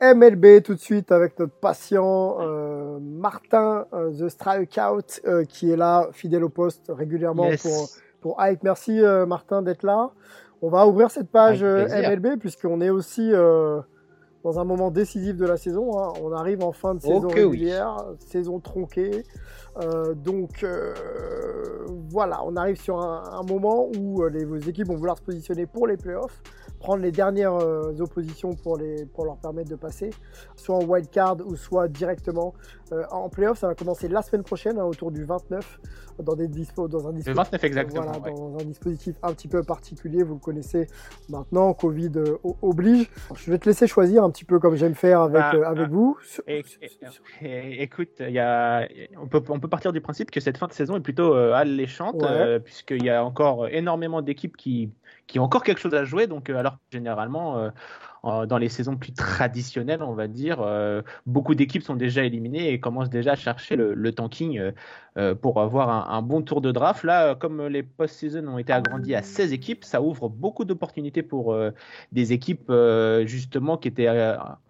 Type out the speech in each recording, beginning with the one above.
MLB tout de suite avec notre patient euh, Martin euh, The Strikeout euh, qui est là fidèle au poste régulièrement Yes. pour pour Hype. Merci Martin d'être là. On va ouvrir cette page. MLB puisqu'on est aussi dans un moment décisif de la saison. hein. On arrive en fin de saison oui. régulière, saison tronquée. Donc voilà, on arrive sur un, moment où euh, vos équipes vont vouloir se positionner pour les playoffs, prendre les dernières euh, oppositions pour, leur permettre de passer, soit en wild card ou soit directement euh, en playoffs. Ça va commencer la semaine prochaine, hein, autour du 29, dans, des dispo, dans un Le dispositif. 29 exactement. Voilà, ouais. dans un dispositif un petit peu particulier, vous le connaissez maintenant, Covid euh, oblige. Je vais te laisser choisir un petit peu comme j'aime faire avec, Bah, euh, avec ah, vous. Écoute, il y a, on, peut, on peut partir du principe que cette fin de saison est plutôt euh, alléchante, Ouais. euh, puisqu'il y a encore énormément d'équipes qui, qui ont encore quelque chose à jouer. Donc, alors généralement, en- dans les saisons plus traditionnelles, on va dire, euh, beaucoup d'équipes sont déjà éliminées et commencent déjà à chercher le, tanking euh, euh, pour avoir un, bon tour de draft. Là, comme les post-season ont été agrandis à 16 équipes, ça ouvre beaucoup d'opportunités pour des équipes justement qui étaient,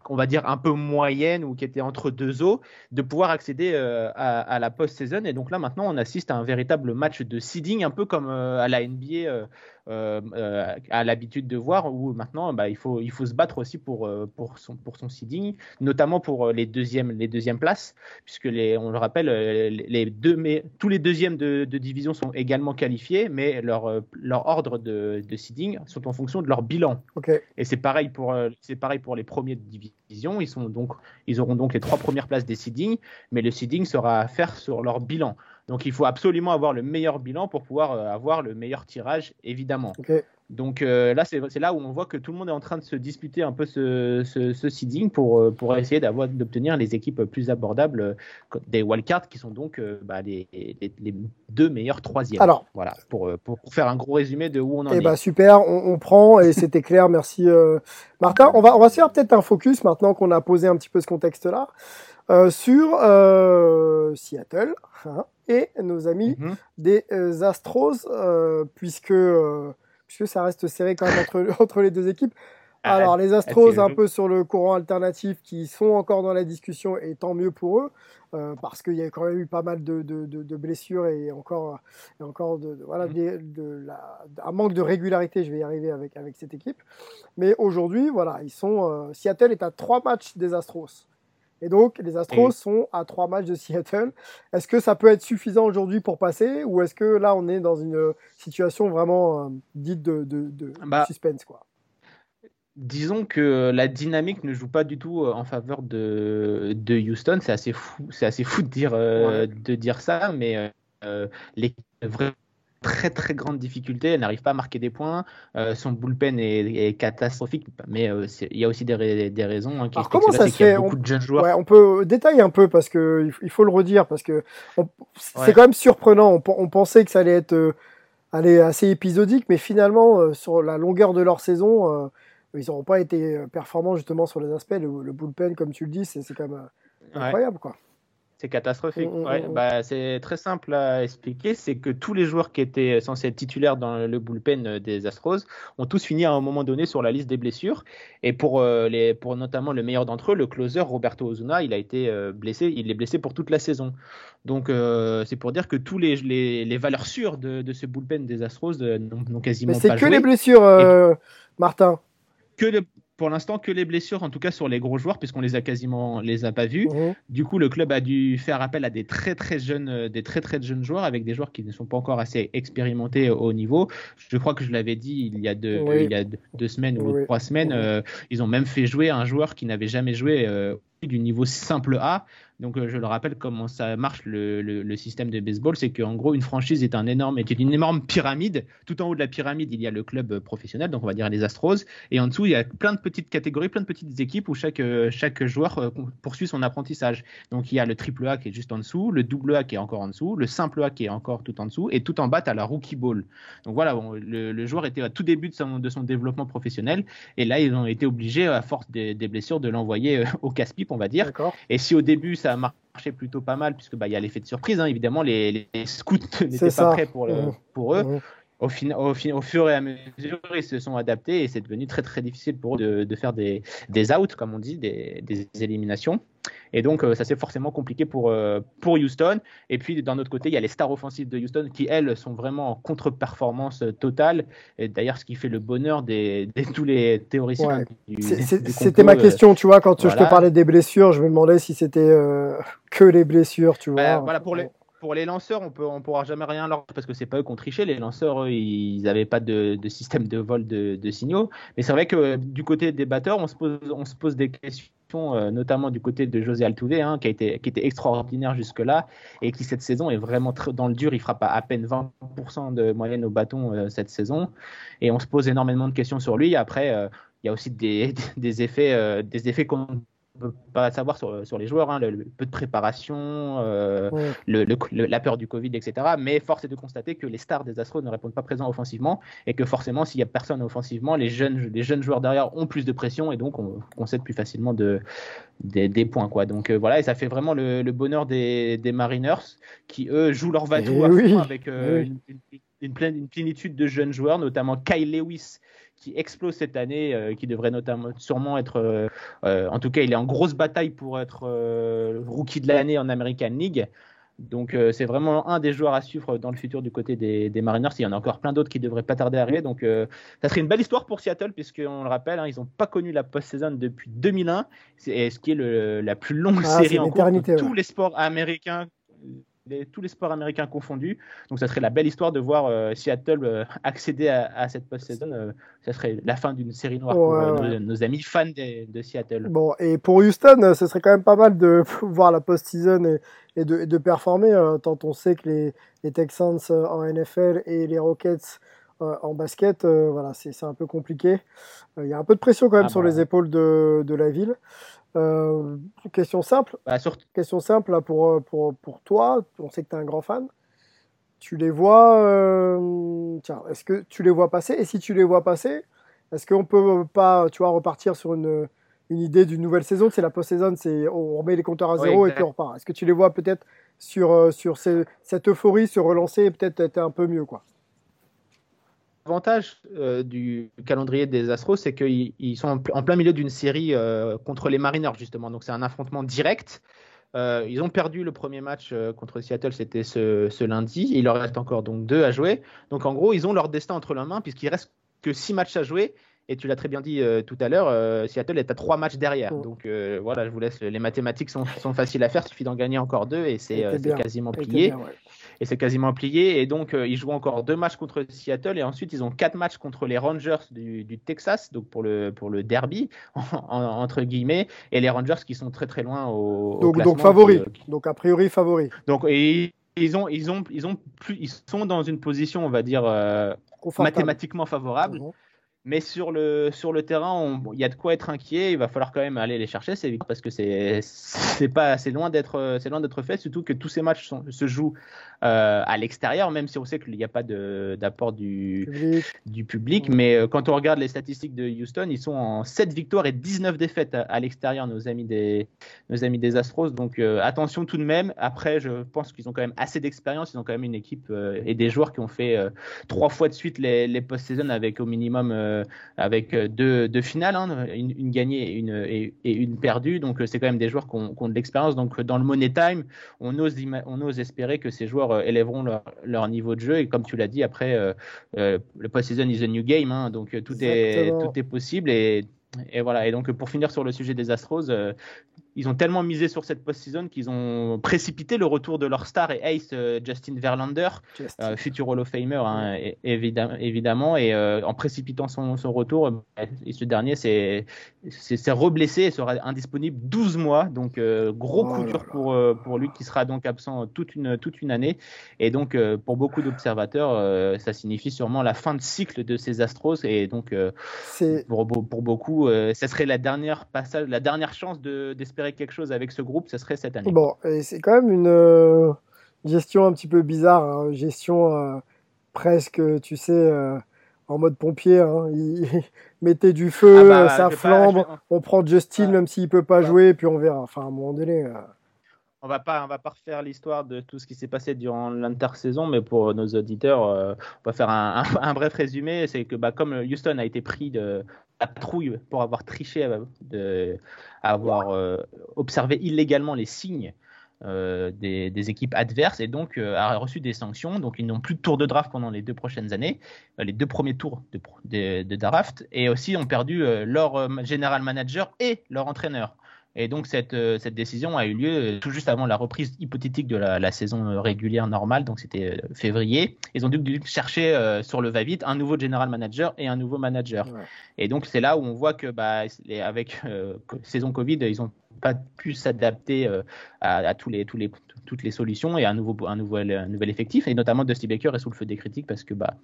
on va dire, un peu moyennes ou qui étaient entre deux eaux, de pouvoir accéder à, la post-season. Et donc là, maintenant, on assiste à un véritable match de seeding, un peu comme à la NBA. Euh, euh, a l'habitude de voir où maintenant bah, il, faut, il faut se battre aussi pour, euh, pour, son, pour son seeding, notamment pour euh, les deuxièmes, les deuxièmes places, puisque les, on le rappelle, les deux, mais, tous les deuxièmes de, de division sont également qualifiés, mais leur, leur ordre de, de seeding sont en fonction de leur bilan. Et c'est pareil pour c'est pareil pour les premiers de division. Ils sont donc ils auront donc les trois premières places des seedings, mais le seeding sera à faire sur leur bilan. Donc il faut absolument avoir le meilleur bilan pour pouvoir euh, avoir le meilleur tirage, évidemment. Donc euh, là, c'est là où on voit que tout le monde est en train de se disputer un peu ce, ce, ce seeding pour, euh, pour essayer d'obtenir les équipes plus abordables des wildcards qui sont donc euh, bah, les, les, les deux meilleurs troisièmes. Alors. voilà, pour, pour, pour faire un gros résumé de où on en Eh est. bah super, on, on prend et c'était clair, merci euh, Martin. On va, on va se faire peut-être un focus maintenant qu'on a posé un petit peu ce contexte-là sur Seattle hein, et nos amis Mhm. des euh, Astros, euh, puisque, euh, puisque ça reste serré quand même entre, entre les deux équipes. Ah, Alors les Astros c'est- un peu sur le courant alternatif qui sont encore dans la discussion et tant mieux pour eux euh, parce qu'il y a quand même eu pas mal de, de, de- de blessures et encore, et encore de, voilà, Mhm. la- un manque de régularité, je vais y arriver avec, avec cette équipe. Mais aujourd'hui, voilà, ils sont, euh, Seattle est à trois matchs des Astros. Et donc, les Astros sont à trois matchs de Seattle. Est-ce que ça peut être suffisant aujourd'hui pour passer ou est-ce que là, on est dans une situation vraiment euh, dite de, de, de Bah, suspense quoi? Disons que la dynamique ne joue pas du tout euh, en faveur de, de Houston. C'est assez fou, c'est assez fou de dire, euh, de dire ça, mais euh, euh, une vraie- très très grande difficulté. Elle n'arrive pas à marquer des points. Euh, son bullpen est, est catastrophique, mais euh, c'est- il y a aussi des, des raisons hein, qui Alors, comment ça se fait beaucoup On- de jeunes joueurs. Ouais, on peut détailler un peu parce que il faut- le redire parce que on- c'est Ouais. quand même surprenant. On, pen- on pensait que ça allait être euh, allez, assez épisodique, mais finalement euh, sur la longueur de leur saison, euh, ils n'auront pas été euh, performants justement sur les aspects. Le, le bullpen, comme tu le dis, c'est c'est quand même euh, Ouais. incroyable quoi. C'est catastrophique. Ouais, bah, c'est très simple à expliquer. C'est que tous les joueurs qui étaient censés être titulaires dans le bullpen euh, des Astros ont tous fini à un moment donné sur la liste des blessures. Et pour, euh, les, pour notamment le meilleur d'entre eux, le closer Roberto Ozuna, il a été euh, blessé. Il est blessé pour toute la saison. Donc euh, c'est pour dire que tous les, les, les valeurs sûres de, de ce bullpen des Astros euh, n'ont quasiment Mais c'est pas que joué. les blessures, euh, Martin. Que, le- pour l'instant que les blessures, en tout cas sur les gros joueurs, puisqu'on les a quasiment les a pas vus. Mhm. Du coup, le club a dû faire appel à des très très jeunes, euh, des très très jeunes joueurs avec des joueurs qui ne sont pas encore assez expérimentés au niveau. Je crois que je l'avais dit il y a deux, Oui. il y a deux, deux semaines ou Oui. trois semaines. Mhm. euh, ils ont même fait jouer un joueur qui n'avait jamais joué euh, du niveau simple A. Donc, euh, je le rappelle comment ça marche le, le- le système de baseball, c'est qu'en gros, une franchise est un énorme, est une énorme pyramide. Tout en haut de la pyramide, il y a le club euh, professionnel, donc on va dire les Astros, et en dessous, il y a plein de petites catégories, plein de petites équipes où chaque, euh, chaque joueur poursuit son apprentissage. Donc, il y a le triple A qui est juste en dessous, le double A qui est encore en dessous, le simple A qui est encore tout en dessous, et tout en bas, tu as la rookie ball. Donc voilà, bon, le, le joueur était à tout début de son, de son développement professionnel, et là, ils ont été obligés, à force des, des blessures, de l'envoyer au casse-pipe, on va dire. Et si au début ça a marché plutôt pas mal, puisque bah il y a l'effet de surprise, hein, évidemment les, les scouts n'étaient ça. pas prêts pour, le- pour eux. Mhm. Au, fin- au, fin- au fur et à mesure, ils se sont adaptés et c'est devenu très très difficile pour eux de, de faire des, des outs, comme on dit, des, des éliminations. Et donc euh, ça c'est forcément compliqué pour, euh, pour Houston. Et puis d'un autre côté, il y a les stars offensives de Houston qui elles sont vraiment en contre-performance totale. Et d'ailleurs, ce qui fait le bonheur des, des- tous les théoriciens. Ouais. C'était ma euh, question, tu vois, quand je voilà. te parlais des blessures, je me demandais si c'était euh, que les blessures, tu vois. Bah, voilà, pour les, pour les lanceurs, on peut, on pourra jamais rien leur parce que c'est pas eux qui ont triché. Les lanceurs, eux, ils n'avaient pas de, système de vol de, signaux. Mais c'est vrai que euh, du côté des batteurs, on se pose, des questions, euh, notamment du côté de José Altuve, hein, qui était extraordinaire jusque-là et qui cette saison est vraiment dans le dur. Il frappe à, à peine 20% de moyenne au bâton euh, cette saison et on se pose énormément de questions sur lui. Après, il y a aussi des, effets, euh, des effets peut pas savoir sur, sur les joueurs, hein, le, le peu de préparation, euh, Ouais. le- la peur du Covid, etc. Mais force est de constater que les stars des Astros ne répondent pas présents offensivement et que forcément, s'il n'y a personne offensivement, les jeunes, les jeunes joueurs derrière ont plus de pression et donc on concède plus facilement de, des, des points. Quoi. Donc euh, voilà, et ça fait vraiment le, bonheur des, des Mariners qui, eux, jouent leur va-tout Eh oui, avec euh, oui. une, une- une pleine- une plénitude de jeunes joueurs, notamment Kyle Lewis qui explose cette année, euh, qui devrait notamment sûrement être, euh, euh, en tout cas, il est en grosse bataille pour être euh, rookie de l'année en American League. Donc c'est vraiment un des joueurs à suivre dans le futur du côté des, des Mariners. Il y en a encore plein d'autres qui devraient pas tarder à arriver. Donc ça serait une belle histoire pour Seattle puisqu'on le rappelle, hein, ils n'ont pas connu la post-saison depuis 2001, c'est ce qui est le- la plus longue Ah, série en cours de tous les sports américains. Les- tous les sports américains confondus. Donc, ça serait la belle histoire de voir euh, Seattle euh, accéder à, à cette post-saison. Euh, ça serait la fin d'une série noire pour Ouais, euh, nos, nos amis fans de, de Seattle. Bon, et pour Houston, ce serait quand même pas mal de voir la post-season et, et de, et de performer, euh, tant on sait que les, les Texans en NFL et les Rockets euh, en basket, euh, voilà, c'est un peu compliqué. Euh, Il y a un peu de pression quand même Ah sur bah. les épaules de, de la ville. Question simple, Bah, question simple là, pour, pour, pour toi, on sait que tu es un grand fan. Tu les vois, tiens, est-ce que tu les vois passer? Et si tu les vois passer, est-ce qu'on peut pas, tu vois, repartir sur une, une idée d'une nouvelle saison? C'est la post-saison, on remet les compteurs à Oui, zéro et puis on repart. Est-ce que tu les vois peut-être sur, sur ces- cette euphorie se relancer et peut-être être un peu mieux, quoi? L'avantage euh, du calendrier des Astros, c'est qu'ils ils sont en, pl- en plein milieu d'une série euh, contre les Mariners, justement. Donc, c'est un affrontement direct. Euh, ils ont perdu le premier match contre Seattle, c'était ce, ce lundi. Il leur reste encore donc deux à jouer. Donc, en gros, ils ont leur destin entre leurs mains, puisqu'il reste que six matchs à jouer. Et tu l'as très bien dit tout à l'heure, Seattle est à trois matchs derrière. Donc, voilà, je vous laisse. Les mathématiques sont, sont faciles à faire. Il suffit d'en gagner encore deux et c'est quasiment plié bien, ouais. Et c'est quasiment plié. Et donc, euh, ils jouent encore deux matchs contre Seattle et ensuite, ils ont quatre matchs contre les Rangers du, du Texas, donc pour le, pour le derby, en- en- entre guillemets, et les Rangers qui sont très très loin au, Donc, classement, donc favori. qui- Donc a priori favori. donc, et ils ont, ils ont, ils ont plus, ils sont dans une position, on va dire, euh, mathématiquement favorable. Mhm. Mais sur le, sur le terrain, bon, il y a de quoi être inquiet. Il va falloir quand même aller les chercher, parce que c'est pas c'est loin d'être fait. Surtout que tous ces matchs sont- se jouent euh, à l'extérieur, même si on sait qu'il n'y a pas d'apport du, Public. du public. Mais euh, quand on regarde les statistiques de Houston, ils sont en 7 victoires et 19 défaites à, à l'extérieur, nos amis des nos amis des Astros. Donc euh, attention tout de même. Après, je pense qu'ils ont quand même assez d'expérience. Ils ont quand même une équipe euh, et des joueurs qui ont fait euh, trois fois de suite les, les post-season avec au minimum euh, avec euh, deux, deux finales, hein, une, une gagnée et une, et, et une perdue. Donc euh, c'est quand même des joueurs qui ont, qui ont de l'expérience. Donc euh, dans le Money Time, on ose, on ose espérer que ces joueurs euh, élèveront leur, leur niveau de jeu. Et comme tu l'as dit, après, euh, euh, le post-season is a new game. hein, donc euh, tout est, tout est possible. Et et voilà. Et donc, pour finir sur le sujet des Astros, euh, ils ont tellement misé sur cette post-season qu'ils ont précipité le retour de leur star et ace euh, Justin Verlander, euh, futur Hall of Famer hein, évidemment, et en précipitant son, son retour, et ce dernier s'est reblessé et sera indisponible 12 mois, donc gros oh coup dur pour, pour lui qui sera donc absent toute une, toute une année, et donc pour beaucoup d'observateurs, ça signifie sûrement la fin de cycle de ces Astros, et donc pour, pour beaucoup euh, ça serait la dernière passage, la dernière chance d'espérer quelque chose avec ce groupe, ça serait cette année. Bon, c'est quand même une euh, gestion un petit peu bizarre, hein. gestion euh, presque, tu sais, en mode pompier. Hein. mettez du feu, ah bah, ça flambe, on prend Justin même s'il peut pas jouer, puis on verra. Enfin, à un moment donné on va pas, on va pas refaire l'histoire de tout ce qui s'est passé durant l'intersaison, mais pour nos auditeurs, on va faire un, bref résumé. C'est que bah, comme Houston a été pris de, la trouille pour avoir triché, euh, de, avoir euh, observé illégalement les signes euh, des, équipes adverses et donc a reçu des sanctions. Donc ils n'ont plus de tour de draft pendant les deux prochaines années, les deux premiers tours de, de draft, et aussi ont perdu leur general manager et leur entraîneur. Et donc cette, euh, cette décision a eu lieu euh, tout juste avant la reprise hypothétique de la, saison euh, régulière normale, donc c'était février. Ils ont dû chercher sur le va-vite un nouveau general manager et un nouveau manager. Et donc c'est là où on voit que bah, avec saison Covid, ils n'ont pas pu s'adapter à, tous les, tous les, toutes les solutions et un, nouveau, un, nouvel, un nouvel effectif. Et notamment Dusty Baker est sous le feu des critiques parce que bah,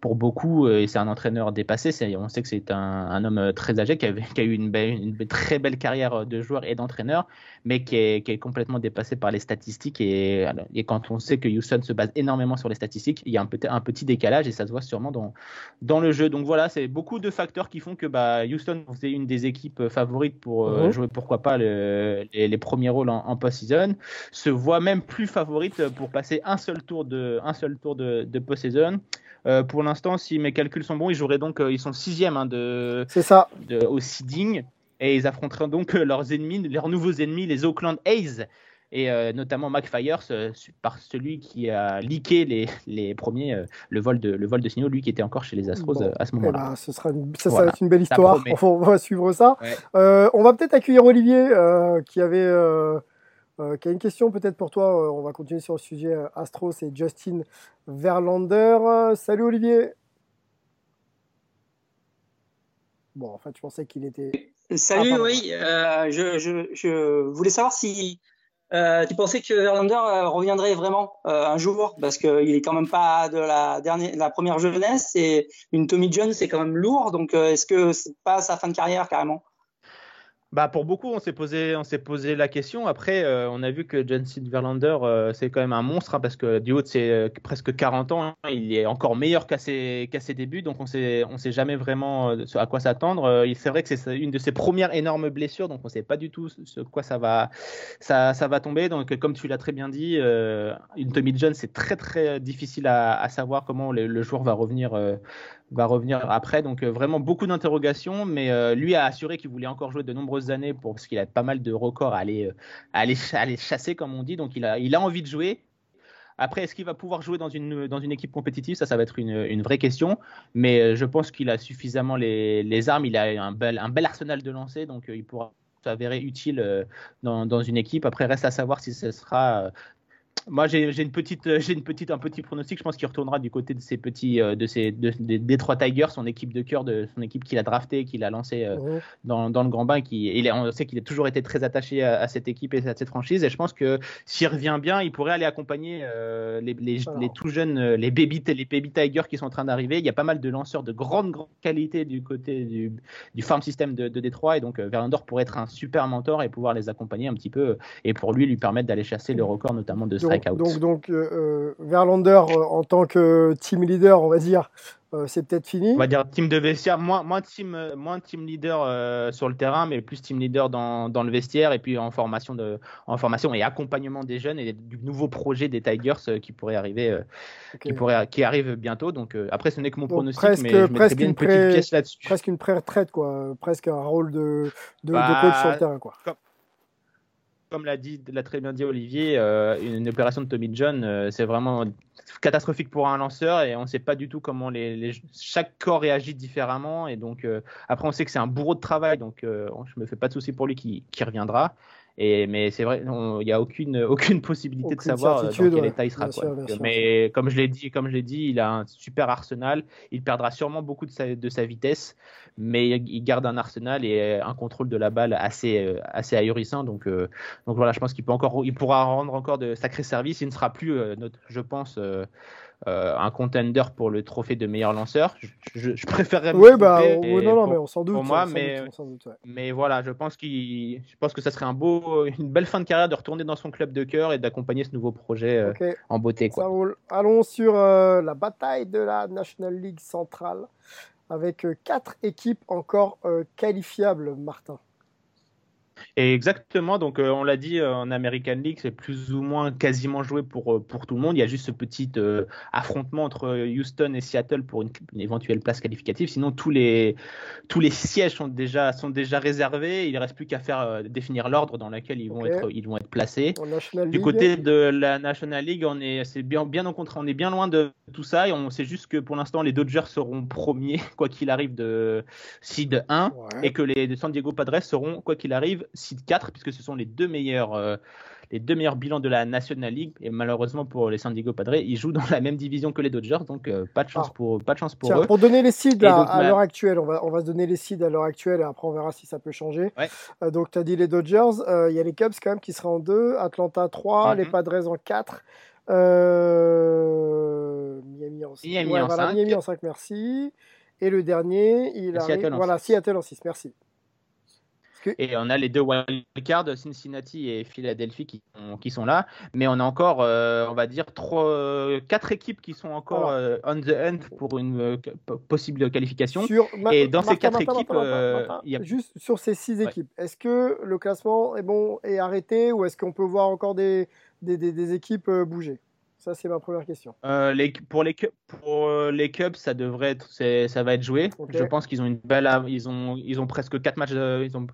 pour beaucoup, euh, et c'est un entraîneur dépassé, on sait que c'est un, un, homme très âgé qui, qui a eu une, une, très belle carrière de joueur et d'entraîneur, mais qui est, qui est, complètement dépassé par les statistiques. Et, et, quand on sait que Houston se base énormément sur les statistiques, il y a un, un petit décalage et ça se voit sûrement dans, dans le jeu. Donc voilà, c'est beaucoup de facteurs qui font que bah, Houston, c'est une des équipes favorites pour euh, mhm. jouer, pourquoi pas, le, les, premiers rôles en, en post-season, se voit même plus favorite pour passer un seul tour de, un seul tour de, de post-season. Euh, pour l'instant, si mes calculs sont bons, ils joueraient donc, euh, ils sont sixième hein, de, ça. De, au seeding et ils affronteraient donc euh, leurs ennemis, leurs nouveaux ennemis, les Oakland A's et notamment McFire, par celui qui a leaké les, les premiers, le vol de le vol de signaux, lui qui était encore chez les Astros à ce eh moment-là. Ben, ce sera une, ça, va être une belle histoire. On va, suivre ça. on va peut-être accueillir Olivier qui avait euh, qui a une question peut-être pour toi. Euh, on va continuer sur le sujet euh, Astros et Justin Verlander. salut Olivier. Bon, en fait, je pensais qu'il était. Salut, ah, oui. je, voulais savoir si tu pensais que Verlander reviendrait vraiment un jour, parce qu'il est quand même pas de la, dernière, la première jeunesse et une Tommy John, c'est quand même lourd. Donc, est-ce que c'est pas sa fin de carrière carrément? Bah pour beaucoup, on s'est posé, on s'est posé la question. Après, euh, on a vu que Jensen Verlander, euh, c'est quand même un monstre hein, parce que du haut de ses euh, presque 40 ans, hein, il est encore meilleur qu'à ses, qu'à ses débuts. Donc on sait, on sait jamais vraiment à quoi s'attendre. c'est vrai que c'est une de ses premières énormes blessures, donc on sait pas du tout ce quoi ça va, ça, ça va tomber. Donc comme tu l'as très bien dit, une Tommy John, c'est très très difficile à, à savoir comment le, le joueur va revenir va revenir après. Donc euh, vraiment beaucoup d'interrogations, mais euh, lui a assuré qu'il voulait encore jouer de nombreuses années pour, parce qu'il a pas mal de records à aller, euh, chasser, comme on dit. Donc il a, envie de jouer. Après, est-ce qu'il va pouvoir jouer dans une, équipe compétitive? Ça, ça va être une, vraie question. Mais je pense qu'il a suffisamment les, armes. Il a un bel, un bel arsenal de lancer, donc il pourra s'avérer utile dans, dans, une équipe. Après, reste à savoir si ce sera moi, j'ai une petite, euh, j'ai une petite, un petit pronostic. Je pense qu'il retournera du côté de ces petits, euh, de de, des trois Tigers, son équipe de cœur, de son équipe qu'il a drafté, qu'il a lancé euh, dans, dans, le grand bain. Qui, il on sait qu'il a toujours été très attaché à, cette équipe et à cette franchise. Et je pense que s'il revient bien, il pourrait aller accompagner les, les, les, tout jeunes, les baby, les baby Tigers qui sont en train d'arriver. Il y a pas mal de lanceurs de grande, grande qualité du côté du, du farm system de, de Détroit. Et donc, Verlander pourrait être un super mentor et pouvoir les accompagner un petit peu et pour lui lui permettre d'aller chasser le record notamment de donc, donc, euh, euh, Verlander euh, en tant que team leader, on va dire, c'est peut-être fini. On va dire team de vestiaire, moins, moins, team, moins team leader sur le terrain, mais plus team leader dans, dans, le vestiaire et puis en formation, de, en formation et accompagnement des jeunes et du nouveau projet des Tigers qui pourrait arriver, qui, pourrait, qui arrive bientôt. Donc après, ce n'est que mon pronostic, presque, mais je presque bien une, petite pièce là-dessus. Presque une pré-retraite, quoi. Presque un rôle de, de, bah, coach sur le terrain, quoi comme l'a dit, l'a très bien dit Olivier, euh, une, opération de Tommy John, euh, c'est vraiment, catastrophique pour un lanceur et on ne sait pas du tout comment les, chaque corps réagit différemment. Et donc, après, on sait que c'est un bourreau de travail, donc je me fais pas de souci pour lui qui, qui reviendra. Et, mais c'est vrai, il n'y a aucune, aucune possibilité de savoir dans quel état il sera. Quoi. mais comme je l'ai dit, comme je l'ai dit, il a un super arsenal. Il perdra sûrement beaucoup de sa, de sa vitesse, mais il garde un arsenal et un contrôle de la balle assez, assez ahurissant. Donc, donc voilà, je pense qu'il peut encore, il pourra rendre encore de sacrés services. Il ne sera plus, notre, je pense. Euh, un contender pour le trophée de meilleur lanceur. Je, je, préférerais. Oui, bah, non, non, mais on s'en doute. Pour moi, mais, mais voilà, je pense qu'il, je pense que ça serait un beau, une belle fin de carrière de retourner dans son club de cœur et d'accompagner ce nouveau projet euh, en beauté. Quoi. Ça roule. Allons sur euh, la bataille de la National League centrale avec quatre équipes encore qualifiables, Martin. Et exactement, donc euh, on l'a dit euh, en American League, c'est plus ou moins quasiment joué pour, euh, pour tout le monde. Il y a juste ce petit affrontement entre Houston et Seattle pour une, éventuelle place qualificative. Sinon, tous les, tous les sièges sont déjà, sont déjà réservés. Il ne reste plus qu'à faire définir l'ordre dans lequel ils vont, être, ils vont être placés. Du côté de la National League, on est, c'est bien, bien au contraire, on est bien loin de tout ça et on sait juste que pour l'instant, les Dodgers seront premiers, quoi qu'il arrive, de seed 1 et que les San Diego Padres seront, quoi qu'il arrive, site 4, puisque ce sont les deux meilleurs, euh, les deux meilleurs bilans de la National League. Et malheureusement pour les San Diego Padres, ils jouent dans la même division que les Dodgers, donc euh, pas de chance ah. pour, pas de chance pour eux. Pour donner les seeds à, l'heure actuelle, on va, on va se donner les seeds à l'heure actuelle et après on verra si ça peut changer. Euh, donc tu as dit les Dodgers, il y a les Cubs quand même qui seraient en 2, Atlanta 3, les mhm. Padres en 4. Miami en 5. Miami, en, Miami en 5, merci. Et le dernier, il arrive. Voilà, Seattle en 6, merci. Et on a les deux wildcards, Cincinnati et Philadelphie, qui, qui sont là. Mais on a encore, euh, on va dire, trois, quatre équipes qui sont encore euh, on the end pour une euh, possible qualification. et dans ces quatre équipes, juste sur ces six équipes, est-ce que le classement est bon et arrêté ou est-ce qu'on peut voir encore des, des, des, équipes bouger? Ça, c'est ma première question. les, pour, les, pour les Cubs, ça devrait être, ça va être joué. Je pense qu'ils ont une belle, ils ont, ils ont presque quatre matchs, ils ont euh,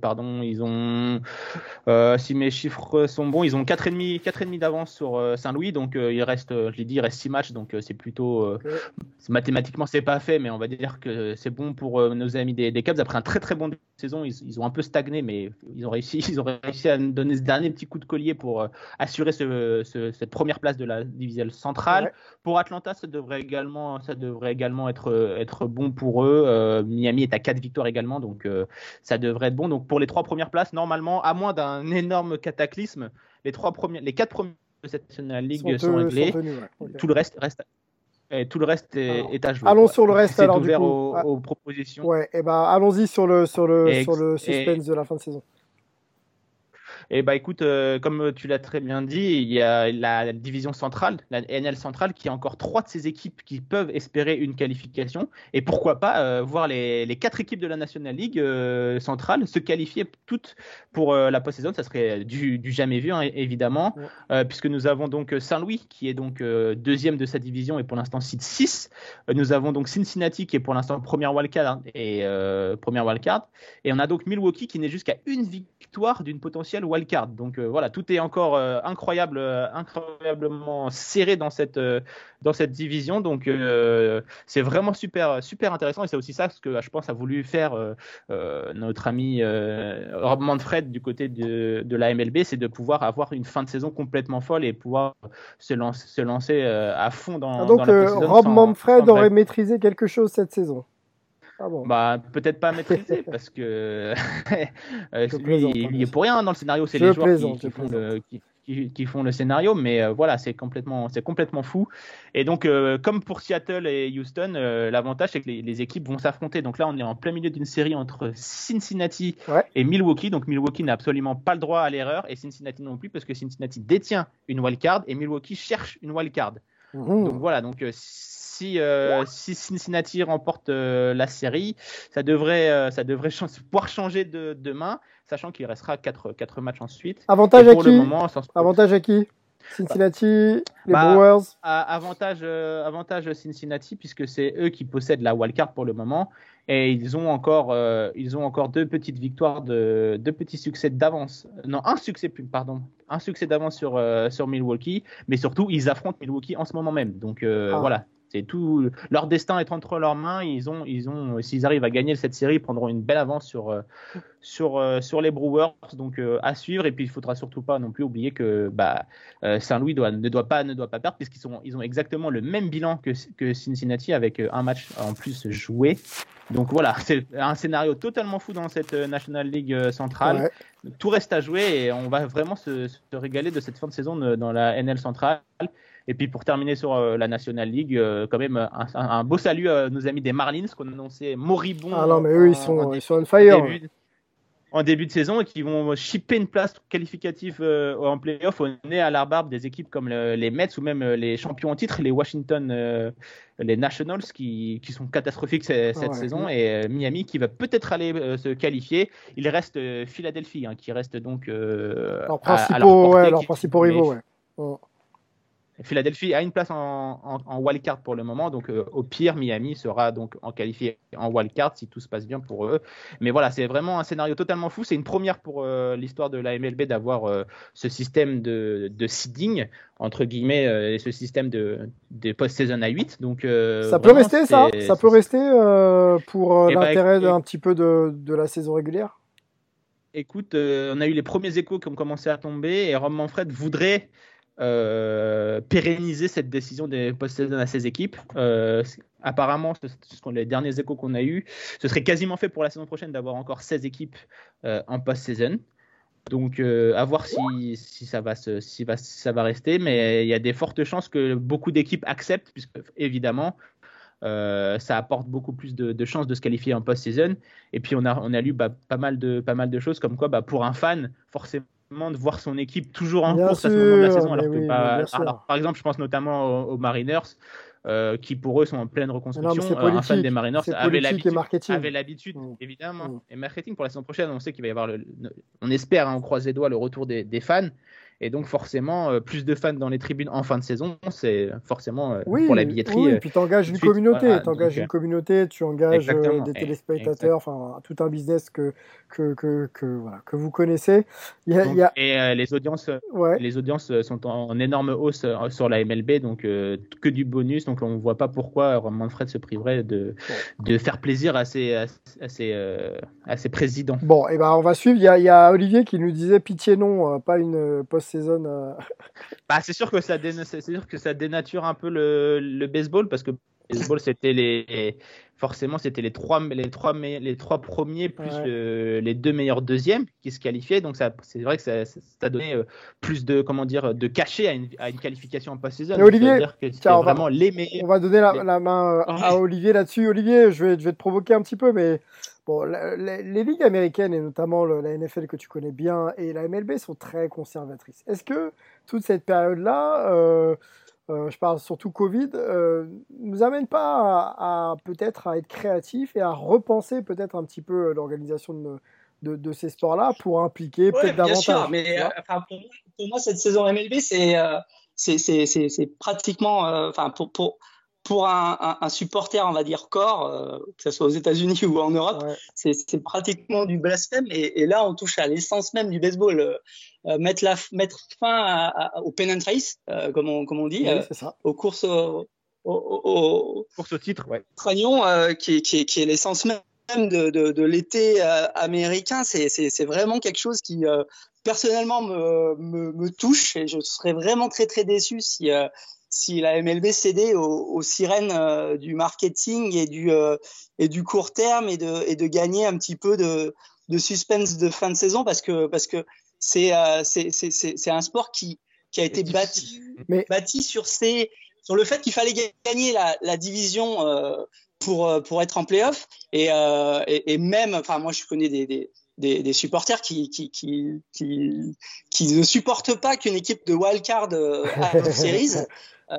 pardon, ils ont, euh, si mes chiffres sont bons, ils ont 4,5 4,5 d'avance sur euh, Saint-Louis, donc il reste, je l'ai dit, il reste 6 matchs, donc c'est plutôt, mathématiquement c'est pas fait, mais on va dire que c'est bon pour nos amis des, Cubs. Après un très très bon saison, ils, ont un peu stagné, mais ils ont réussi, ils ont réussi à donner ce dernier petit coup de collier pour assurer cette première place de la division centrale. Pour Atlanta, ça devrait également, ça devrait également être, être bon pour eux. Miami est à 4 victoires également, donc ça devrait être bon. Donc pour les trois premières places, normalement, à moins d'un énorme cataclysme, les trois premiers, les quatre premiers de cette National League sont, réglés. Tout le reste reste. Et tout le reste est, à jouer. Allons sur le reste alors du coup. Aux, aux, propositions. Ouais, et ben allons-y sur le sur le sur le suspense de la fin de saison. Et bah écoute, euh, comme tu l'as très bien dit, il y a la division centrale, la NL centrale, qui a encore trois de ces équipes qui peuvent espérer une qualification. Et pourquoi pas euh, voir les, les, quatre équipes de la National League euh, centrale se qualifier toutes pour la post-saison. Ça serait du, du jamais vu, hein, évidemment, puisque nous avons donc Saint-Louis, qui est donc deuxième de sa division et pour l'instant site 6. nous avons donc Cincinnati, qui est pour l'instant première wildcard hein, et première wildcard. Et on a donc Milwaukee, qui n'est jusqu'à une victoire d'une potentielle wildcard. Donc euh, voilà, tout est encore euh, incroyable, euh, incroyablement serré dans cette, dans cette division. Donc c'est vraiment super, super intéressant. Et c'est aussi ça ce que je pense a voulu faire notre ami Rob Manfred du côté de, de la MLB, c'est de pouvoir avoir une fin de saison complètement folle et pouvoir se, lancer, se lancer à fond dans, ah, donc, la Rob Manfred aurait maîtrisé quelque chose cette saison. Ah bah, peut-être pas maîtriser parce que euh, lui, il, est pour rien dans le scénario, c'est les joueurs qui, font le, qui, font le, scénario, mais euh, voilà, c'est complètement, c'est complètement fou. Et donc, euh, comme pour Seattle et Houston, l'avantage c'est que les, équipes vont s'affronter. Donc là, on est en plein milieu d'une série entre Cincinnati et Milwaukee. Donc Milwaukee n'a absolument pas le droit à l'erreur et Cincinnati non plus parce que Cincinnati détient une wildcard et Milwaukee cherche une wildcard. Mmh. Donc voilà, donc si, euh, si Cincinnati remporte euh, la série, ça devrait, euh, ça devrait pouvoir changer de demain, sachant qu'il restera 4, 4 matchs ensuite. Avantage à qui Avantage à qui Cincinnati, les Bah, Brewers. À- avantage, avantage Cincinnati puisque c'est eux qui possèdent la wildcard pour le moment et ils ont encore, ils ont encore deux petites victoires de deux petits succès d'avance. Non, un succès pardon, un succès d'avance sur sur Milwaukee, mais surtout ils affrontent Milwaukee en ce moment même. Donc Ah. voilà, c'est tout. Leur destin est entre leurs mains. Ils ont, ils ont, s'ils arrivent à gagner cette série, ils prendront une belle avance sur euh, sur euh, sur les Brewers. Donc euh, à suivre. Et puis il faudra surtout pas non plus oublier que bah Saint-Louis doit, ne doit pas ne doit pas perdre puisqu'ils sont ils ont exactement le même bilan que, que Cincinnati avec un match en plus joué. Donc voilà, c'est un scénario totalement fou dans cette National League centrale. Ouais. Tout reste à jouer et on va vraiment se, se régaler de cette fin de saison dans la NL centrale. Et puis pour terminer sur euh, la National League, euh, quand même un, un- beau salut à nos amis des Marlins qu'on annonçait moribonds. Ah non, mais eux, ils en- sont, en ils sont on fire. début, en début de saison et qui vont shipper une place qualificative euh, en playoff au nez à l'arbarbe des équipes comme le- les Mets ou même euh, les champions en titre, les Washington, euh, les Nationals qui, qui sont catastrophiques ce- cette Ouais. saison et euh, Miami qui va peut-être aller euh, se qualifier. Il reste euh, Philadelphie hein, qui reste donc euh, Leurs à principaux, leur portée, ouais, leurs qui- principaux mais rivaux, ouais. Mm. Philadelphie a une place en, en, en wildcard pour le moment, donc euh, au pire, Miami sera donc en qualifié en wildcard si tout se passe bien pour eux. Mais voilà, c'est vraiment un scénario totalement fou. C'est une première pour euh, l'histoire de la MLB d'avoir euh, ce système de, de seeding, entre guillemets, et ce système de, de post-saison à 8. Donc, Ça peut rester, ça Ça peut rester pour Eh ben, l'intérêt écoute- d'un petit peu de, de la saison régulière? Écoute, on a eu les premiers échos qui ont commencé à tomber et Rob Manfred voudrait euh, pérenniser cette décision des post-saison à ses équipes. Euh, apparemment, ce, sont les derniers échos qu'on a eus. Ce serait quasiment fait pour la saison prochaine d'avoir encore 16 équipes euh, en post-saison. Donc, à voir si, ça va rester. Mais il y a des fortes chances que beaucoup d'équipes acceptent, puisque évidemment, ça apporte beaucoup plus de, chances de se qualifier en post-season. Et puis on a, on a lu bah, pas, mal de, pas mal de choses comme quoi bah, pour un fan, forcément de voir son équipe toujours en Bien course à ce moment de la saison. Alors que, oui, alors, par exemple, je pense notamment aux, aux Mariners. euh, qui pour eux sont en pleine non, reconstruction. c'est Euh, un fan des Mariners avait l'habitude, Mm. évidemment. Mm. Et marketing pour la saison prochaine, on sait qu'il va y avoir, le, le- on espère, hein, on croise les doigts, le retour des, des fans. Et donc forcément, euh, plus de fans dans les tribunes en fin de saison, c'est forcément euh, Oui, pour la billetterie. oui, euh, et puis tu engages une suite, communauté, voilà, tu engages donc, une communauté, tu engages euh, des et- téléspectateurs, enfin tout un business que, que, que, que, voilà, que vous connaissez. Il y a, donc, il y a- Et euh, les audiences, ouais. les audiences euh, sont en, en énorme hausse euh, sur la MLB, donc euh, que du bonus. Donc on ne voit pas pourquoi Manfred se priverait de, de faire plaisir à ses, à, à ses, euh, à ses présidents. Bon, et ben on va suivre. Il y a, il y a Olivier qui nous disait pitié non, euh, pas une euh, euh, Bah, c'est sûr que ça dénature un peu le, le baseball parce que le baseball c'était les forcément c'était les trois les trois les trois premiers plus Ouais. le- les deux meilleurs deuxièmes qui se qualifiaient donc ça c'est vrai que ça, ça a donné euh, plus de comment dire de cachet à une, à une qualification en post-saison Mais Olivier, que tiens, on va- vraiment les meilleurs On va donner la, Les- la main à. Olivier là-dessus. Olivier, je vais, je vais te provoquer un petit peu, mais bon, la- la- les ligues américaines et notamment le- la NFL que tu connais bien et la MLB sont très conservatrices. Est-ce que toute cette période-là, euh, euh, je parle surtout Covid, euh, nous amène pas à, à peut-être à être créatifs et à repenser peut-être un petit peu l'organisation de, de, de ces sports-là pour impliquer Ouais, peut-être davantage sûr, mais euh, enfin, pour, moi, pour moi, cette saison MLB, c'est euh, c'est c'est- c'est- c'est pratiquement, euh, enfin, pour, pour, pour un, un, un supporter, on va dire, corps, euh, que ce soit aux États-Unis ou en Europe, Ouais. c'est pratiquement du blasphème. Et, et là, on touche à l'essence même du baseball. Euh, euh, mettre, la, mettre fin à, à- au pen and trace, euh, comme, on, comme on dit, euh, ça. aux courses au, au, au, course au titre ouais Tragnon, euh, qui, est- qui, est- qui est l'essence même de, de, de l'été euh, américain, c'est, vraiment quelque chose qui euh, personnellement me, me, me touche et je serais vraiment très très déçu si, euh, si la MLB cédait aux, aux sirènes euh, du marketing et du, euh, et du court terme et de, et de gagner un petit peu de, de suspense de fin de saison parce que, parce que c'est, euh, c'est, c'est, c'est, c'est un sport qui, qui a été bâti, Mais- bâti sur, ces, sur le fait qu'il fallait gagner la, la division euh, pour, pour être en playoff. Et, euh, et, et même, enfin, moi, je connais des, des, des, des supporters qui, qui, qui, qui, qui ne supportent pas qu'une équipe de wildcard euh, aille en series. Euh,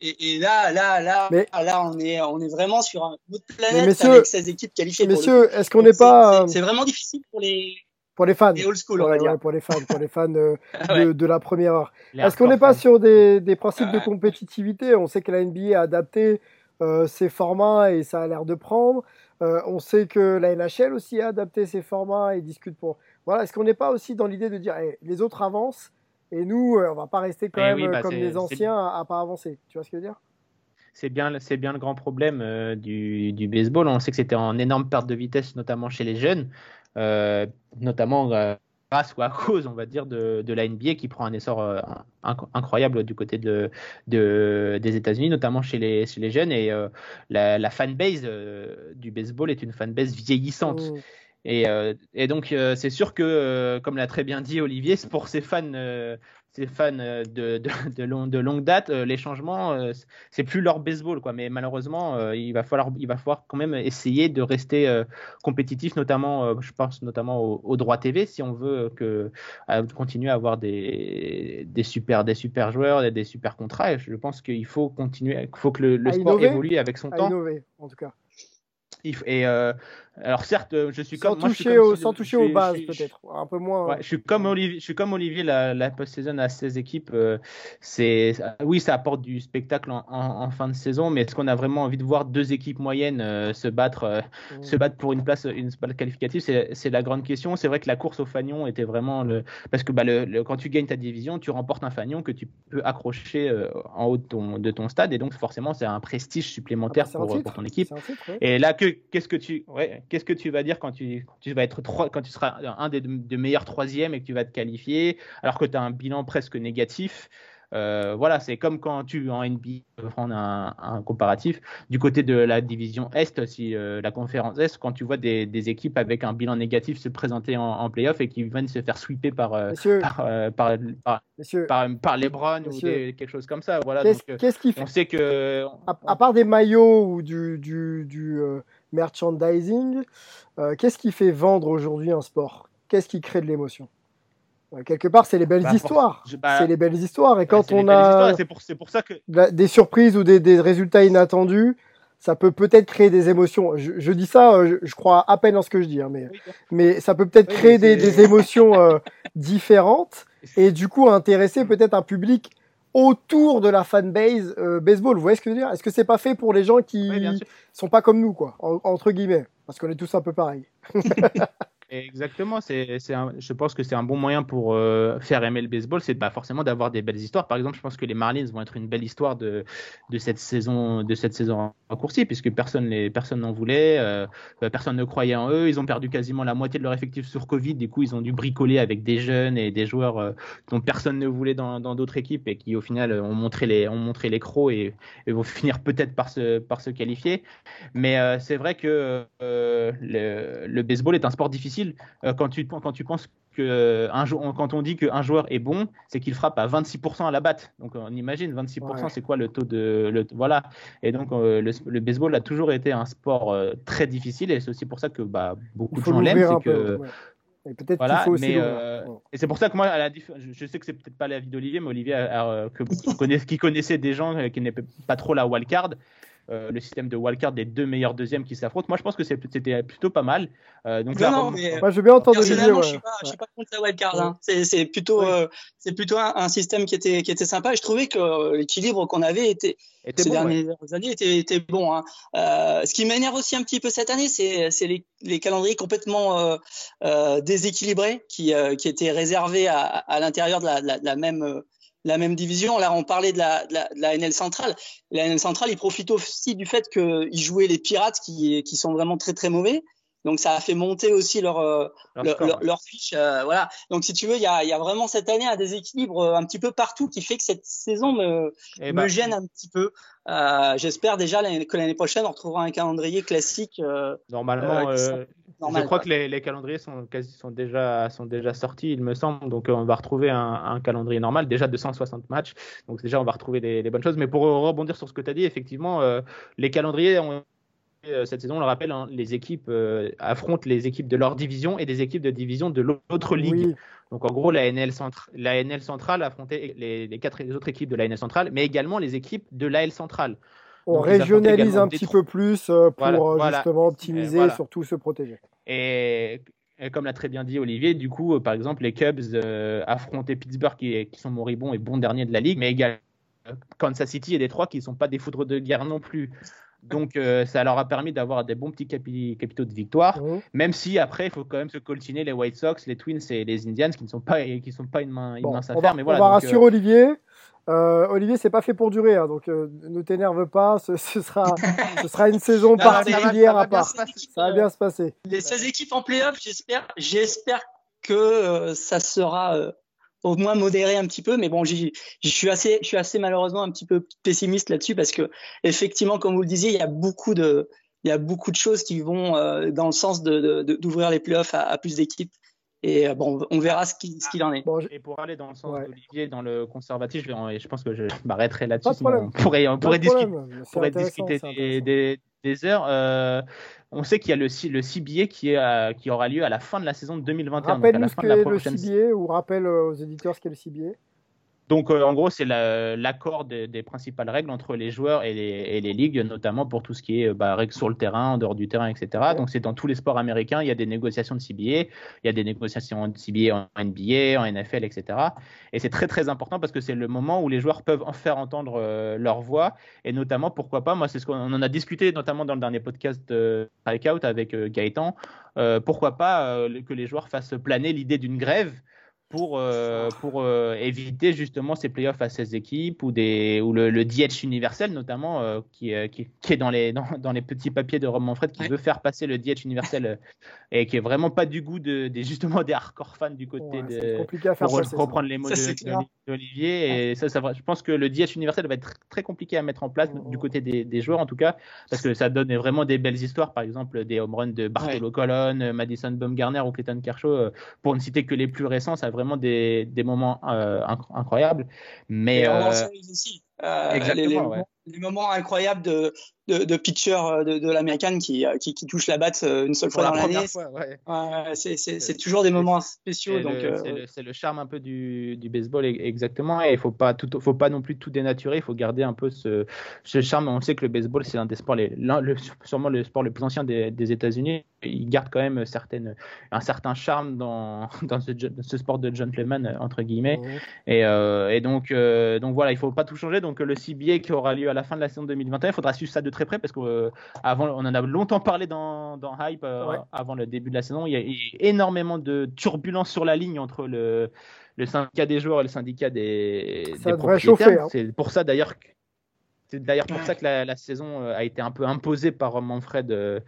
et, et là, là, là, Mais- là, on est, on est vraiment sur une autre planète messieurs- avec 16 équipes qualifiées. Messieurs, est-ce qu'on n'est pas. c'est- C'est vraiment difficile pour les. Pour les fans? Et old school, Ouais, on va ouais, dire. pour les fans, pour les fans euh, Ouais. de, de la première heure. Est-ce qu'on n'est pas sur des, des principes de compétitivité? On sait que la NBA a adapté euh, ses formats et ça a l'air de prendre. Euh, on sait que la NHL aussi a adapté ses formats et discute pour. Voilà, est-ce qu'on n'est pas aussi dans l'idée de dire eh, les autres avancent et nous, euh, on va pas rester quand Eh même oui, bah, comme les anciens à, à pas avancer Tu vois ce que je veux dire? C'est bien, c'est bien le grand problème euh, du, du baseball. On sait que c'était en énorme perte de vitesse, notamment chez les jeunes, euh, notamment grâce ou à cause, on va dire, de, de la NBA qui prend un essor euh, inc- incroyable du côté de, de- des États-Unis, notamment chez les, chez les jeunes. Et euh, la, la fanbase euh, du baseball est une fanbase vieillissante. Mm. Et, et donc, c'est sûr que, comme l'a très bien dit Olivier, pour ces fans, ces fans euh, de, de, de, long- de longue date, euh, les changements, euh, c'est plus leur baseball. Quoi. Mais malheureusement, il, va falloir, il va falloir quand même essayer de rester compétitif, notamment, je pense notamment au, au droit TV, si on veut que, continuer à avoir des, des, super, des super joueurs, et des super contrats. Et je pense qu'il faut continuer, il faut que le, sport innover évolue avec son À temps. innover, en tout cas. Et euh, alors certes, euh, je suis Sans comme moi, je suis toucher, comme au- sans toucher aux bases, peut-être. Un peu moins. Ouais, je suis comme Olivier, je suis comme Olivier la, la post-saison à 16 équipes. euh, c'est oui, ça apporte du spectacle en, en- en fin de saison, mais est-ce qu'on a vraiment envie de voir deux équipes moyennes euh, se battre, euh, Mm. se battre pour une place, une place qualificative? C'est la grande question. C'est vrai que la course au fanion était vraiment le parce que bah, le, le- quand tu gagnes ta division, tu remportes un fanion que tu peux accrocher en haut de ton, de ton stade, et donc forcément c'est un prestige supplémentaire Ah bah, pour, pour ton équipe. Titre, ouais. Et là, que, qu'est-ce que tu, ouais, qu'est-ce que tu vas dire quand tu, vas être trois, quand tu seras un des, des meilleurs troisièmes et que tu vas te qualifier, alors que tu as un bilan presque négatif. Euh, voilà, c'est comme quand tu en NBA, pour prendre un, un comparatif, du côté de la division Est, si euh, la conférence Est, quand tu vois des, des équipes avec un bilan négatif se présenter en, en playoff et qui viennent se faire sweeper par, euh, par, par, par, messieurs, par, par LeBron ou des- quelque chose comme ça. Voilà, qu'est-ce donc, euh, qu'est-ce qui fait on sait que à, à part des maillots ou du, du, du, merchandising, euh, qu'est-ce qui fait vendre aujourd'hui un sport? Qu'est-ce qui crée de l'émotion? Euh, Quelque part, c'est les belles Bah, histoires. bah, c'est les belles histoires. Et quand on a pour, pour ça que des surprises ou des, des résultats inattendus, ça peut peut-être créer des émotions. Je, je dis ça, euh, je, je crois à peine en ce que je dis, hein, mais, mais ça peut peut-être Oui, créer des, émotions euh, différentes et du coup intéresser peut-être un public autour de la fanbase euh, baseball. Vous voyez ce que je veux dire? Est-ce que c'est pas fait pour les gens qui Oui, sont pas comme nous, quoi, en- entre guillemets, parce qu'on est tous un peu pareils. Exactement, je pense que c'est un bon moyen pour euh, faire aimer le baseball, c'est pas forcément d'avoir des belles histoires. Par exemple, je pense que les Marlins vont être une belle histoire de, cette saison, de cette saison en coursier, puisque personne n'en voulait, euh, personne ne croyait en eux. Ils ont perdu quasiment la moitié de leur effectif sur Covid. Du coup, ils ont dû bricoler avec des jeunes et des joueurs euh, dont personne ne voulait dans, d'autres équipes et qui au final ont montré les, crocs et, vont finir peut-être par se, qualifier. Mais c'est vrai que le baseball est un sport difficile. Euh, quand, tu, quand tu penses que euh, un quand on dit qu'un joueur est bon, c'est qu'il frappe à 26% à la batte. Donc on imagine 26%, Ouais. c'est quoi le taux de le, voilà. Et donc euh, le, le baseball a toujours été un sport euh, très difficile et c'est aussi pour ça que bah, beaucoup de gens l'aiment, c'est que ouais. Et peut-être voilà, qu'il faut aussi mais l'ouvrir. euh, Ouais. et c'est pour ça que moi, à la diff- je, sais que c'est peut-être pas l'avis d'Olivier, mais Olivier, a- a, que, qui, connaissait des gens qui n'aimaient pas trop la wildcard, euh, le système de wildcard des deux meilleurs deuxièmes qui s'affrontent. Moi, je pense que c'était plutôt pas mal. Euh, donc Non, là, non, mais- Moi, je veux bien entendre. Personnellement, ouais. je suis pas, je Ouais. suis pas contre la wildcard. Hein. C'est, plutôt, euh, c'est plutôt un, un système qui était, qui était sympa. Et je trouvais que l'équilibre qu'on avait était, était ces bon, ouais. dernières années était, était bon. Hein. Euh, ce qui m'énerve aussi un petit peu cette année, c'est, c'est les, les calendriers complètement euh, euh, déséquilibrés qui, euh, qui étaient réservés à, à l'intérieur de la, de la, de la même. La même division. Là, on parlait de la, de la, NL centrale. La NL centrale, ils profitent aussi du fait qu'ils jouaient les Pirates qui sont vraiment très très mauvais. Donc ça a fait monter aussi leur, euh, Leur leur, score, leur, ouais. leur fiche. euh, voilà. Donc si tu veux, il y a, y a vraiment cette année un déséquilibre euh, un petit peu partout qui fait que cette saison me, Eh me ben, gêne un petit peu. Euh, J'espère déjà que l'année prochaine on retrouvera un calendrier classique. euh, Normalement, qui sont normal, je crois que les, les calendriers sont, quasi, sont, déjà, sont déjà sortis, il me semble. Donc, on va retrouver un, un calendrier normal, déjà de 160 matchs. Donc, déjà, on va retrouver les, les bonnes choses. Mais pour rebondir sur ce que tu as dit, effectivement, les calendriers ont. Euh, Cette saison, on le rappelle, hein, les équipes euh, affrontent les équipes de leur division et des équipes de division de l'autre ligue. Oui. Donc en gros, la NL, centra- la NL centrale affrontait les, les quatre les autres équipes de la NL centrale, mais également les équipes de l'AL centrale. On Donc, régionalise un petit peu plus euh, pour Voilà, voilà. justement optimiser et voilà. surtout se protéger. Et Et comme l'a très bien dit Olivier, du coup, par exemple, les Cubs affrontaient Pittsburgh qui, qui, sont moribonds et bons derniers de la ligue, mais également Kansas City et Détroit qui ne sont pas des foudres de guerre non plus. Donc ça leur a permis d'avoir des bons petits capitaux de victoire, même si après il faut quand même se coltiner les White Sox, les Twins et les Indians qui ne sont pas qui sont pas une, main, une mince affaire. mais voilà, on va rassurer Olivier. Euh, Olivier, c'est pas fait pour durer, hein, donc ne t'énerve pas. Ce, sera, ce sera une saison particulière à part. Ça va bien se passer. Les 16 équipes en playoff, j'espère, j'espère que ça sera au moins modéré un petit peu. Mais bon, je suis assez, je suis assez malheureusement un petit peu pessimiste là-dessus parce que effectivement, comme vous le disiez, il y a beaucoup de, il y a beaucoup de choses qui vont euh, dans le sens d'ouvrir de, les playoffs à, à plus d'équipes. Et euh, bon, on verra ce qu'il en est. Et pour aller dans le sens d'Olivier, dans le conservatif, je, je, pense que je m'arrêterai là-dessus. On pourrait, on pourrait, discuter, on pourrait discuter des, des, des, heures. Euh, on sait qu'il y a le, le CBA qui, est, qui aura lieu à la fin de la saison de 2021. Rappelle-nous ce qu'est le CBA ou rappelle aux éditeurs ce qu'est le CBA. Donc, euh, en gros, c'est l'accord des, principales règles entre les joueurs et les, ligues, notamment pour tout ce qui est bah, règles sur le terrain, en dehors du terrain, etc. Donc, c'est dans tous les sports américains, il y a des négociations de CBA, il y a des négociations de CBA en NBA, en NFL, etc. Et c'est très, très important parce que c'est le moment où les joueurs peuvent en faire entendre euh, leur voix. Et notamment, pourquoi pas, moi, c'est ce qu'on en a discuté, notamment dans le dernier podcast de Out avec euh, Gaëtan, pourquoi pas que les joueurs fassent planer l'idée d'une grève pour, euh, pour euh, éviter justement ces playoffs à 16 équipes ou, des, ou le, le DH universel notamment euh, qui, qui, qui, est dans les, dans, dans, les petits papiers de Rob Manfred qui veut faire passer le DH universel et qui est vraiment pas du goût de, justement des hardcore fans du côté de compliqué à faire pour reprendre les mots d'Olivier et ça, ça, je pense que le DH universel va être très compliqué à mettre en place du côté des, des, joueurs en tout cas parce que ça donne vraiment des belles histoires par exemple des home runs de Bartolo Colon Madison Bumgarner ou Clayton Kershaw pour ne citer que les plus récents ça vraiment des, des moments euh, incroyables. Mais, euh, aussi. Euh, ouais les moments incroyables de, de, de pitcher euh, de, de l'américaine qui, euh, qui, qui, touche la batte une seule fois dans l'année. Ouais. ouais, c'est toujours des moments spéciaux. C'est le, charme un peu du, du baseball, exactement. Et il faut pas tout, faut pas non plus tout dénaturer. Il faut garder un peu ce, ce charme. On sait que le baseball, c'est un des sports, les, le, sûrement le sport le plus ancien des, des États-Unis. Il garde quand même certaines, un certain charme dans, dans ce, ce, sport de gentleman entre guillemets. Et, et, donc, donc voilà, il faut pas tout changer. Donc le CBA qui aura lieu à la fin de la saison 2021. Il faudra suivre ça de très près parce qu'on euh, on en a longtemps parlé dans, dans Hype euh, avant le début de la saison. Il y a eu énormément de turbulences sur la ligne entre le, le syndicat des joueurs et le syndicat des, ça propriétaires. Hein. C'est pour ça d'ailleurs c'est d'ailleurs pour ça que la, la, saison euh, a été un peu imposée par Manfred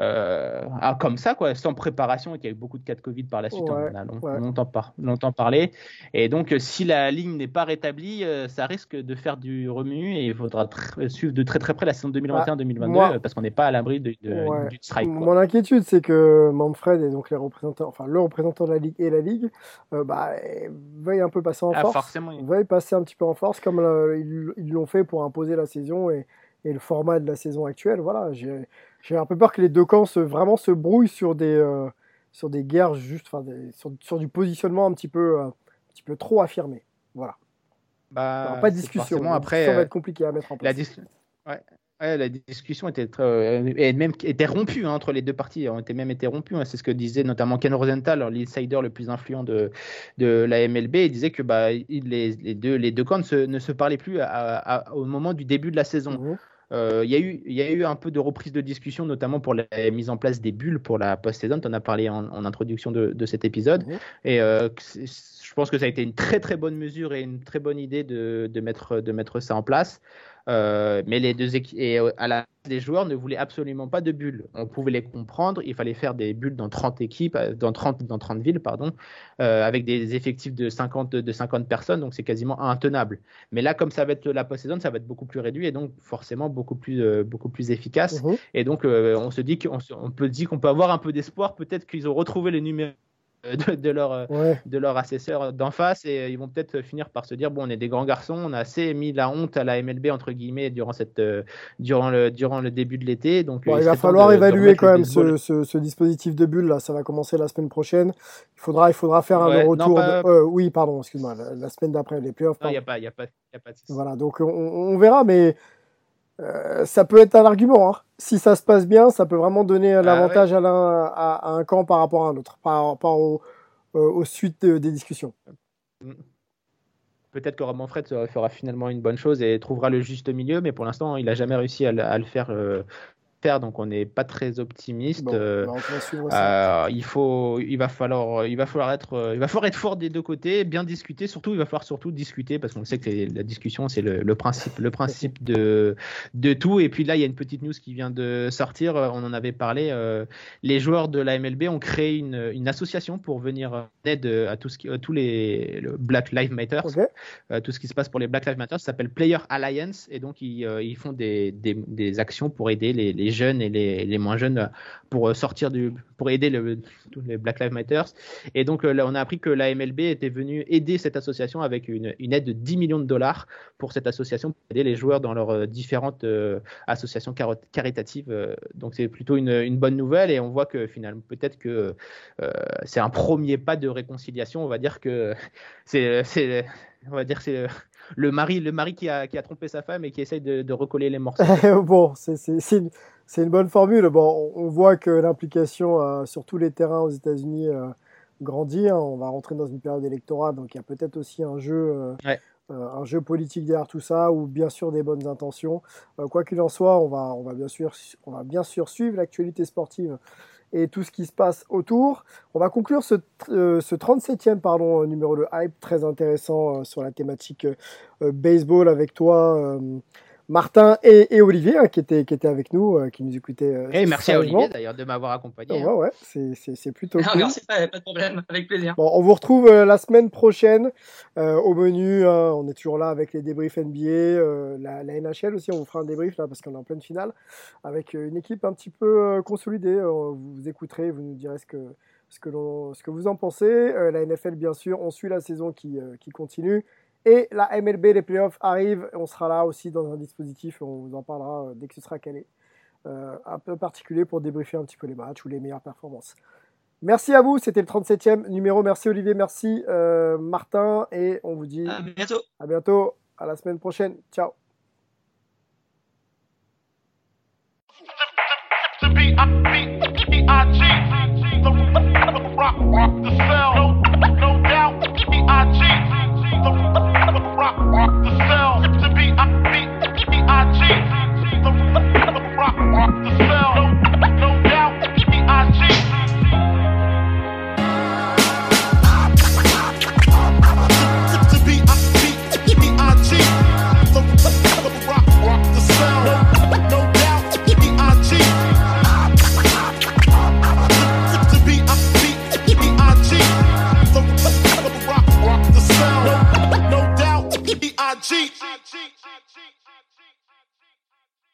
euh, ah, comme ça, quoi, sans préparation, et qu'il y a eu beaucoup de cas de Covid par la suite. on a longtemps, par, longtemps, parlé. Et donc, euh, si la ligne n'est pas rétablie, euh, ça risque de faire du remue et il faudra suivre de très très près la saison 2021-2022 bah, parce qu'on n'est pas à l'abri de, du strike. Mon inquiétude, c'est que Manfred et donc les représentants, enfin le représentant de la ligue et la ligue, bah, veuillent un peu passer en ah, force. Forcément, Veuillent passer un petit peu en force comme ils l'ont fait pour imposer la saison et, et, le format de la saison actuelle. Voilà, j'ai j'ai un peu peur que les deux camps se, vraiment se brouillent sur des, euh, sur des guerres juste, sur, sur, du positionnement un petit peu, euh, un petit peu trop affirmé. Voilà. Bah, pas de discussion. Après, ça va être compliqué à mettre en place. La, ouais. la discussion était, euh, même, était rompue hein, entre les deux parties. On était même été. Hein. C'est ce que disait notamment Ken Rosenthal, l'insider le plus influent de, de la MLB. Il disait que bah, les, les, deux, les deux camps ne se, ne se parlaient plus au moment du début de la saison. Mmh. Euh, il y, a eu, y a eu un peu de reprise de discussion, notamment pour la mise en place des bulles pour la post-saison. Tu en as parlé en, introduction de, de, cet épisode. Et euh, je pense que ça a été une très très bonne mesure et une très bonne idée de, de mettre, de mettre ça en place. Euh, mais les deux équipes et à la les joueurs ne voulaient absolument pas de bulles. On pouvait les comprendre, il fallait faire des bulles dans 30 équipes, dans 30, dans 30 villes, pardon, euh, avec des effectifs de 50, de 50 personnes, donc c'est quasiment intenable. Mais là, comme ça va être la post-saison, ça va être beaucoup plus réduit et donc forcément beaucoup plus, euh, beaucoup plus efficace. Mhm. Et donc, euh, on se dit qu'on on peut dire qu'on peut avoir un peu d'espoir, peut-être qu'ils ont retrouvé les numéros euh, de, leur, euh, de leur assesseur d'en face et euh, ils vont peut-être finir par se dire bon on est des grands garçons on a assez mis la honte à la MLB entre guillemets durant cette durant le durant le début de l'été. Donc il va falloir évaluer quand même ce, ce, dispositif de bulle là. Ça va commencer la semaine prochaine. Il faudra il faudra faire un retour oui pardon excuse-moi. La, semaine d'après les playoffs il n'y a pas il y a pas, y a pas voilà donc on, on verra mais ça peut être un argument. Hein. Si ça se passe bien, ça peut vraiment donner Ah l'avantage à, l'un- à, à un camp par rapport à un autre, par rapport au- aux suites de- des discussions. Peut-être que Roman Fred euh, fera finalement une bonne chose et trouvera le juste milieu, mais pour l'instant, il n'a jamais réussi à, le- à le faire, euh, faire, donc on n'est pas très optimiste. Bon, Euh, bah, euh, il faut, il va falloir, il va falloir être, euh, il va falloir être fort des deux côtés, bien discuter. Surtout, il va falloir surtout discuter parce qu'on sait que la discussion, c'est le, le principe, le principe de, de tout. Et puis là, il y a une petite news qui vient de sortir. On en avait parlé. euh, les joueurs de la MLB ont créé une, une association pour venir en aide à tout ce qui, à tous les le Black Lives Matter, Ok. euh, tout ce qui se passe pour les Black Lives Matter. Ça s'appelle Player Alliance et donc ils, ils font des, des, des actions pour aider les, les jeunes et les, les moins jeunes euh, pour euh, sortir du, pour aider les Black Lives Matter. Et donc euh, on a appris que la MLB était venue aider cette association avec une, aide de 10 millions de dollars pour cette association pour aider les joueurs dans leurs différentes associations caritatives. donc c'est plutôt une, bonne nouvelle et on voit que finalement peut-être que c'est un premier pas de réconciliation. On va dire que c'est on va dire c'est le mari, le mari qui a, qui a trompé sa femme et qui essaye de, de recoller les morceaux. bon, c'est une, une bonne formule. Bon, on, on voit que l'implication euh, sur tous les terrains aux États-Unis euh, grandit. hein. On va rentrer dans une période électorale, donc il y a peut-être aussi un jeu, euh, Ouais. un jeu politique derrière tout ça, ou bien sûr des bonnes intentions. Quoi qu'il en soit, on va, on va bien sûr, on va bien sûr suivre l'actualité sportive et tout ce qui se passe autour. On va conclure ce, tr- euh, ce 37e pardon, euh, numéro de Hype, très intéressant euh, sur la thématique euh, euh, baseball avec toi, euh, Martin et, et Olivier, hein, qui, étaient, qui étaient avec nous, euh, qui nous écoutaient. euh, Et merci à. Olivier d'ailleurs de m'avoir accompagné. Ouais, ouais, c'est- c'est c'est plutôt Non, cool. merci, pas, pas de problème, avec plaisir. Bon, on vous retrouve euh, la semaine prochaine euh, au menu. hein, on est toujours là avec les débriefs NBA, euh, la, la NHL aussi. On vous fera un débrief là parce qu'on est en pleine finale avec une équipe un petit peu euh, consolidée. Euh, vous vous écouterez, vous nous direz ce que, ce que, l'on- ce que vous en pensez. Euh, la NFL, bien sûr, on suit la saison qui, euh, qui continue. Et la MLB, les playoffs arrivent. On sera là aussi dans un dispositif. On vous en parlera euh, dès que ce sera calé. Euh, un peu particulier pour débriefer un petit peu les matchs ou les meilleures performances. Merci à vous, c'était le 37e numéro. Merci Olivier, merci euh, Martin et on vous dit À bientôt. à bientôt, à la semaine prochaine. Ciao. cheat. I cheat.